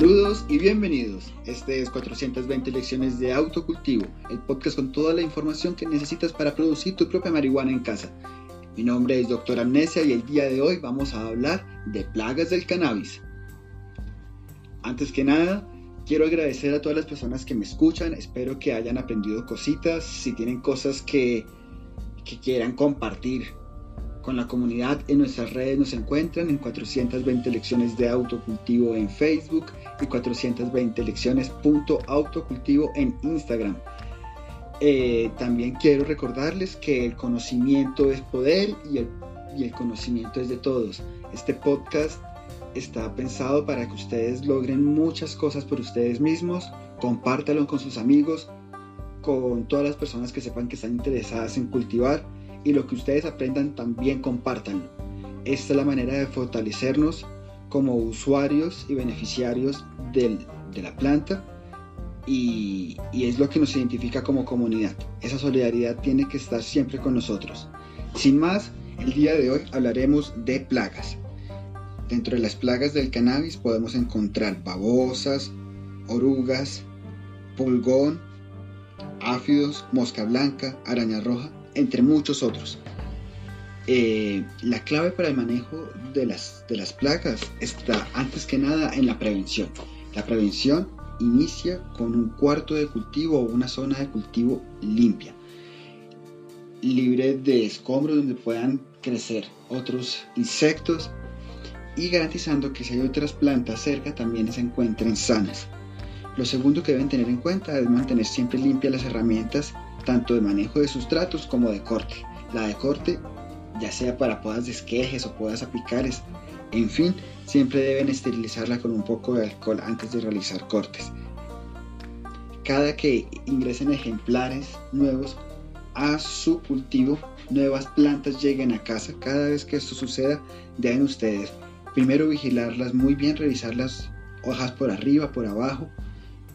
Saludos y bienvenidos. Este es 420 lecciones de autocultivo, el podcast con toda la información que necesitas para producir tu propia marihuana en casa. Mi nombre es Dr. Amnesia y el día de hoy vamos a hablar de plagas del cannabis. Antes que nada, quiero agradecer a todas las personas que me escuchan. Espero que hayan aprendido cositas. Si tienen cosas que, que quieran compartir con la comunidad en nuestras redes nos encuentran en 420 lecciones de autocultivo en Facebook y 420 lecciones.autocultivo en Instagram. Eh, también quiero recordarles que el conocimiento es poder y el, y el conocimiento es de todos. Este podcast está pensado para que ustedes logren muchas cosas por ustedes mismos. Compártalo con sus amigos, con todas las personas que sepan que están interesadas en cultivar y lo que ustedes aprendan también compártanlo. Esta es la manera de fortalecernos como usuarios y beneficiarios de la planta y, y, es lo que nos identifica como comunidad. Esa solidaridad tiene que estar siempre con nosotros. Sin más, el día de hoy hablaremos de plagas. Dentro de las plagas del cannabis podemos encontrar babosas, orugas, pulgón, áfidos, mosca blanca, araña roja entre muchos otros. Eh, la clave para el manejo de las, de las plagas está antes que nada en la prevención. La prevención inicia con un cuarto de cultivo o una zona de cultivo limpia, libre de escombros donde puedan crecer otros insectos y garantizando que si hay otras plantas cerca también se encuentren sanas. Lo segundo que deben tener en cuenta es mantener siempre limpias las herramientas tanto de manejo de sustratos como de corte. La de corte, ya sea para podas de esquejes o podas apicares, en fin, siempre deben esterilizarla con un poco de alcohol antes de realizar cortes. Cada que ingresen ejemplares nuevos a su cultivo, nuevas plantas lleguen a casa, cada vez que esto suceda, deben ustedes primero vigilarlas muy bien, revisar las hojas por arriba, por abajo,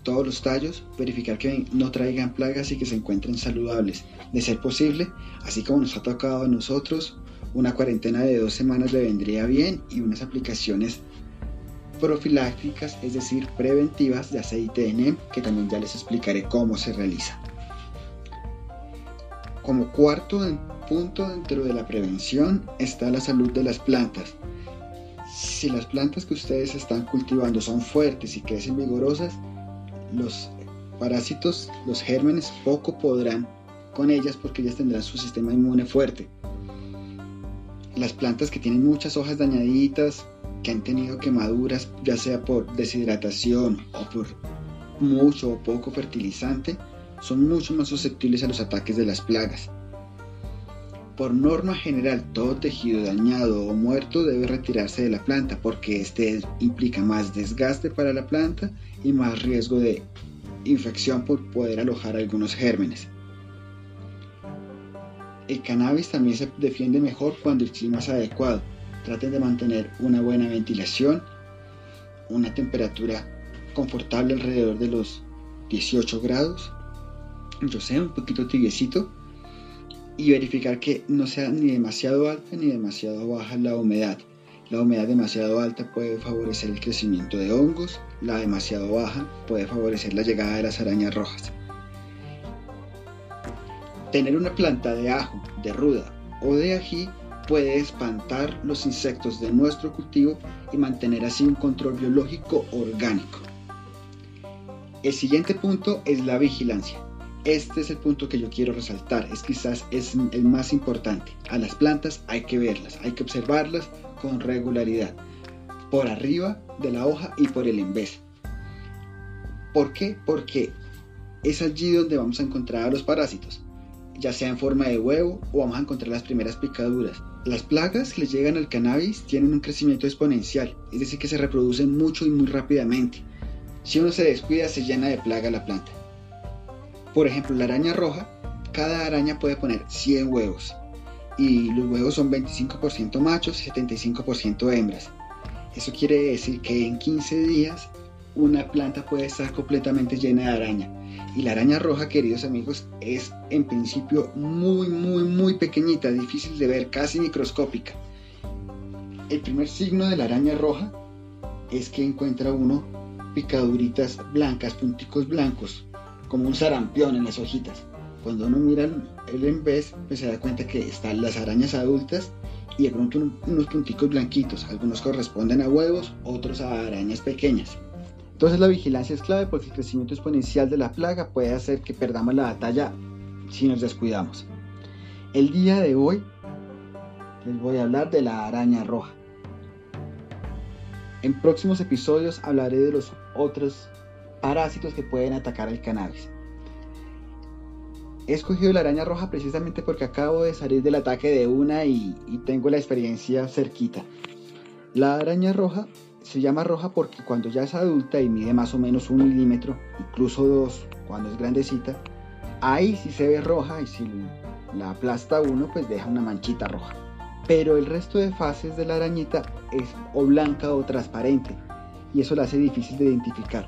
todos los tallos, verificar que no traigan plagas y que se encuentren saludables. De ser posible, así como nos ha tocado a nosotros, una cuarentena de dos semanas le vendría bien y unas aplicaciones profilácticas, es decir, preventivas de aceite de NEM, que también ya les explicaré cómo se realiza. Como cuarto punto dentro de la prevención está la salud de las plantas. Si las plantas que ustedes están cultivando son fuertes y crecen vigorosas, los parásitos, los gérmenes, poco podrán con ellas porque ellas tendrán su sistema inmune fuerte. Las plantas que tienen muchas hojas dañaditas, que han tenido quemaduras, ya sea por deshidratación o por mucho o poco fertilizante, son mucho más susceptibles a los ataques de las plagas. Por norma general, todo tejido dañado o muerto debe retirarse de la planta porque este implica más desgaste para la planta y más riesgo de infección por poder alojar algunos gérmenes. El cannabis también se defiende mejor cuando el clima es adecuado. Traten de mantener una buena ventilación, una temperatura confortable alrededor de los 18 grados, yo sé, un poquito tibiecito y verificar que no sea ni demasiado alta ni demasiado baja la humedad. La humedad demasiado alta puede favorecer el crecimiento de hongos, la demasiado baja puede favorecer la llegada de las arañas rojas. Tener una planta de ajo, de ruda o de ají puede espantar los insectos de nuestro cultivo y mantener así un control biológico orgánico. El siguiente punto es la vigilancia. Este es el punto que yo quiero resaltar, es quizás es el más importante. A las plantas hay que verlas, hay que observarlas con regularidad, por arriba de la hoja y por el envés. ¿Por qué? Porque es allí donde vamos a encontrar a los parásitos, ya sea en forma de huevo o vamos a encontrar las primeras picaduras. Las plagas que les llegan al cannabis tienen un crecimiento exponencial, es decir, que se reproducen mucho y muy rápidamente. Si uno se descuida, se llena de plaga la planta. Por ejemplo, la araña roja, cada araña puede poner 100 huevos y los huevos son 25% machos y 75% hembras. Eso quiere decir que en 15 días una planta puede estar completamente llena de araña. Y la araña roja, queridos amigos, es en principio muy, muy, muy pequeñita, difícil de ver, casi microscópica. El primer signo de la araña roja es que encuentra uno picaduritas blancas, punticos blancos, como un sarampión en las hojitas. Cuando uno mira el envés, pues se da cuenta que están las arañas adultas y de pronto unos punticos blanquitos. Algunos corresponden a huevos, otros a arañas pequeñas. Entonces la vigilancia es clave porque el crecimiento exponencial de la plaga puede hacer que perdamos la batalla si nos descuidamos. El día de hoy les voy a hablar de la araña roja. En próximos episodios hablaré de los otros parásitos que pueden atacar al cannabis. He escogido la araña roja precisamente porque acabo de salir del ataque de una y, y tengo la experiencia cerquita. La araña roja se llama roja porque cuando ya es adulta y mide más o menos un milímetro, incluso dos cuando es grandecita, ahí sí se ve roja y si la aplasta uno pues deja una manchita roja. Pero el resto de fases de la arañita es o blanca o transparente y eso la hace difícil de identificar.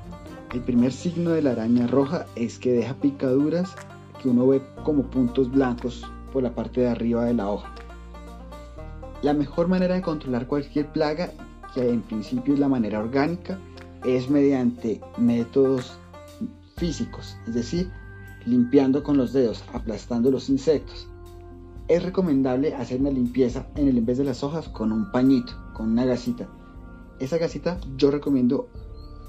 El primer signo de la araña roja es que deja picaduras que uno ve como puntos blancos por la parte de arriba de la hoja. La mejor manera de controlar cualquier plaga, que en principio es la manera orgánica, es mediante métodos físicos, es decir, limpiando con los dedos, aplastando los insectos. Es recomendable hacer una limpieza en el en vez de las hojas con un pañito, con una gasita. Esa gasita yo recomiendo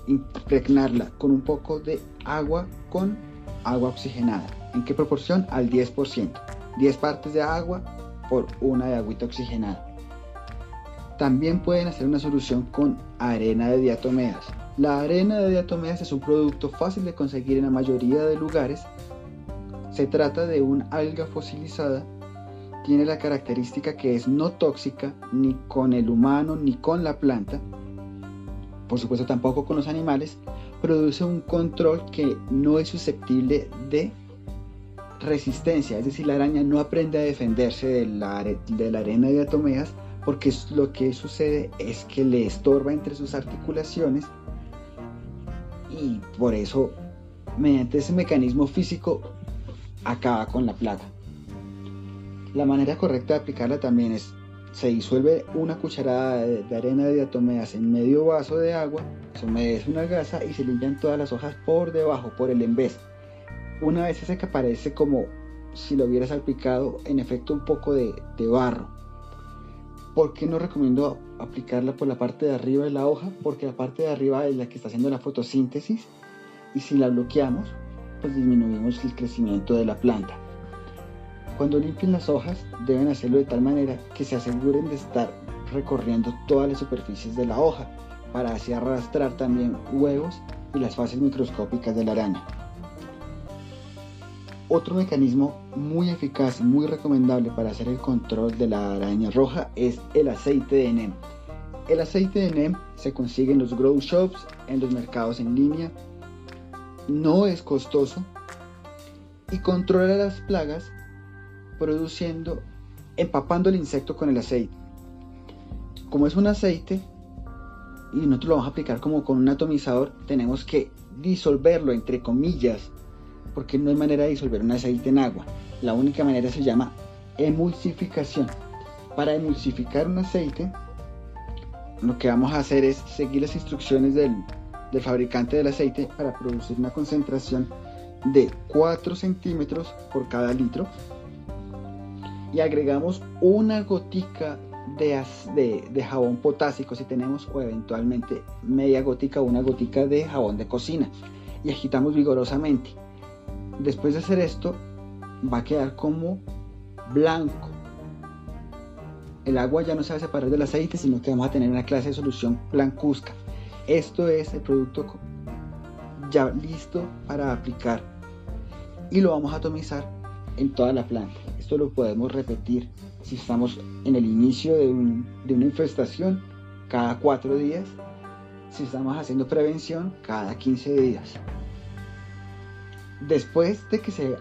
impregnarla con un poco de agua con agua oxigenada. ¿En qué proporción? Al 10%. 10 partes de agua por una de agüita oxigenada. También pueden hacer una solución con arena de diatomeas. La arena de diatomeas es un producto fácil de conseguir en la mayoría de lugares. Se trata de un alga fosilizada. Tiene la característica que es no tóxica ni con el humano ni con la planta. Por supuesto tampoco con los animales. Produce un control que no es susceptible de resistencia, es decir, la araña no aprende a defenderse de la, de la arena de diatomeas porque lo que sucede es que le estorba entre sus articulaciones y por eso mediante ese mecanismo físico acaba con la plaga. La manera correcta de aplicarla también es se disuelve una cucharada de, de arena de diatomeas en medio vaso de agua, se humedece una gasa y se limpian todas las hojas por debajo, por el envés una vez ese que aparece como si lo hubiera salpicado, en efecto un poco de, barro. ¿Por qué no recomiendo aplicarla por la parte de arriba de la hoja? Porque la parte de arriba es la que está haciendo la fotosíntesis y si la bloqueamos, pues disminuimos el crecimiento de la planta. Cuando limpien las hojas, deben hacerlo de tal manera que se aseguren de estar recorriendo todas las superficies de la hoja para así arrastrar también huevos y las fases microscópicas de la araña. Otro mecanismo muy eficaz y muy recomendable para hacer el control de la araña roja es el aceite de NEM. El aceite de NEM se consigue en los grow shops, en los mercados en línea. No es costoso y controla las plagas produciendo, empapando el insecto con el aceite. Como es un aceite y nosotros lo vamos a aplicar como con un atomizador, tenemos que disolverlo entre comillas porque no hay manera de disolver un aceite en agua. La única manera se llama emulsificación. Para emulsificar un aceite, lo que vamos a hacer es seguir las instrucciones del, del fabricante del aceite para producir una concentración de 4 centímetros por cada litro y agregamos una gotica de, jabón potásico si tenemos o eventualmente media gotica o una gotica de jabón de cocina y agitamos vigorosamente Después de hacer esto, va a quedar como blanco. El agua ya no se va a separar del aceite, sino que vamos a tener una clase de solución blancuzca. Esto es el producto ya listo para aplicar y lo vamos a atomizar en toda la planta. Esto lo podemos repetir si estamos en el inicio de, una infestación cada cuatro días, si estamos haciendo prevención cada 15 días. Después de que se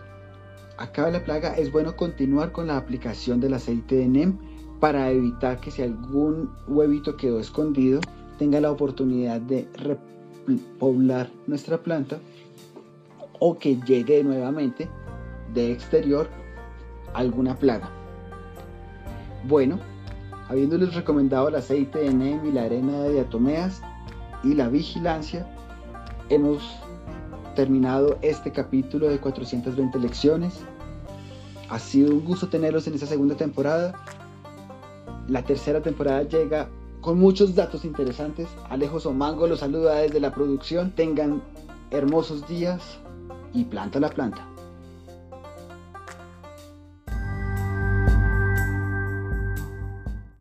acabe la plaga, es bueno continuar con la aplicación del aceite de NEM para evitar que si algún huevito quedó escondido, tenga la oportunidad de repoblar nuestra planta o que llegue nuevamente de exterior alguna plaga. Bueno, habiéndoles recomendado el aceite de NEM y la arena de diatomeas y la vigilancia, hemos terminado este capítulo de 420 lecciones. Ha sido un gusto tenerlos en esta segunda temporada. La tercera temporada llega con muchos datos interesantes. Alejo Somango los saluda desde la producción. Tengan hermosos días y planta la planta.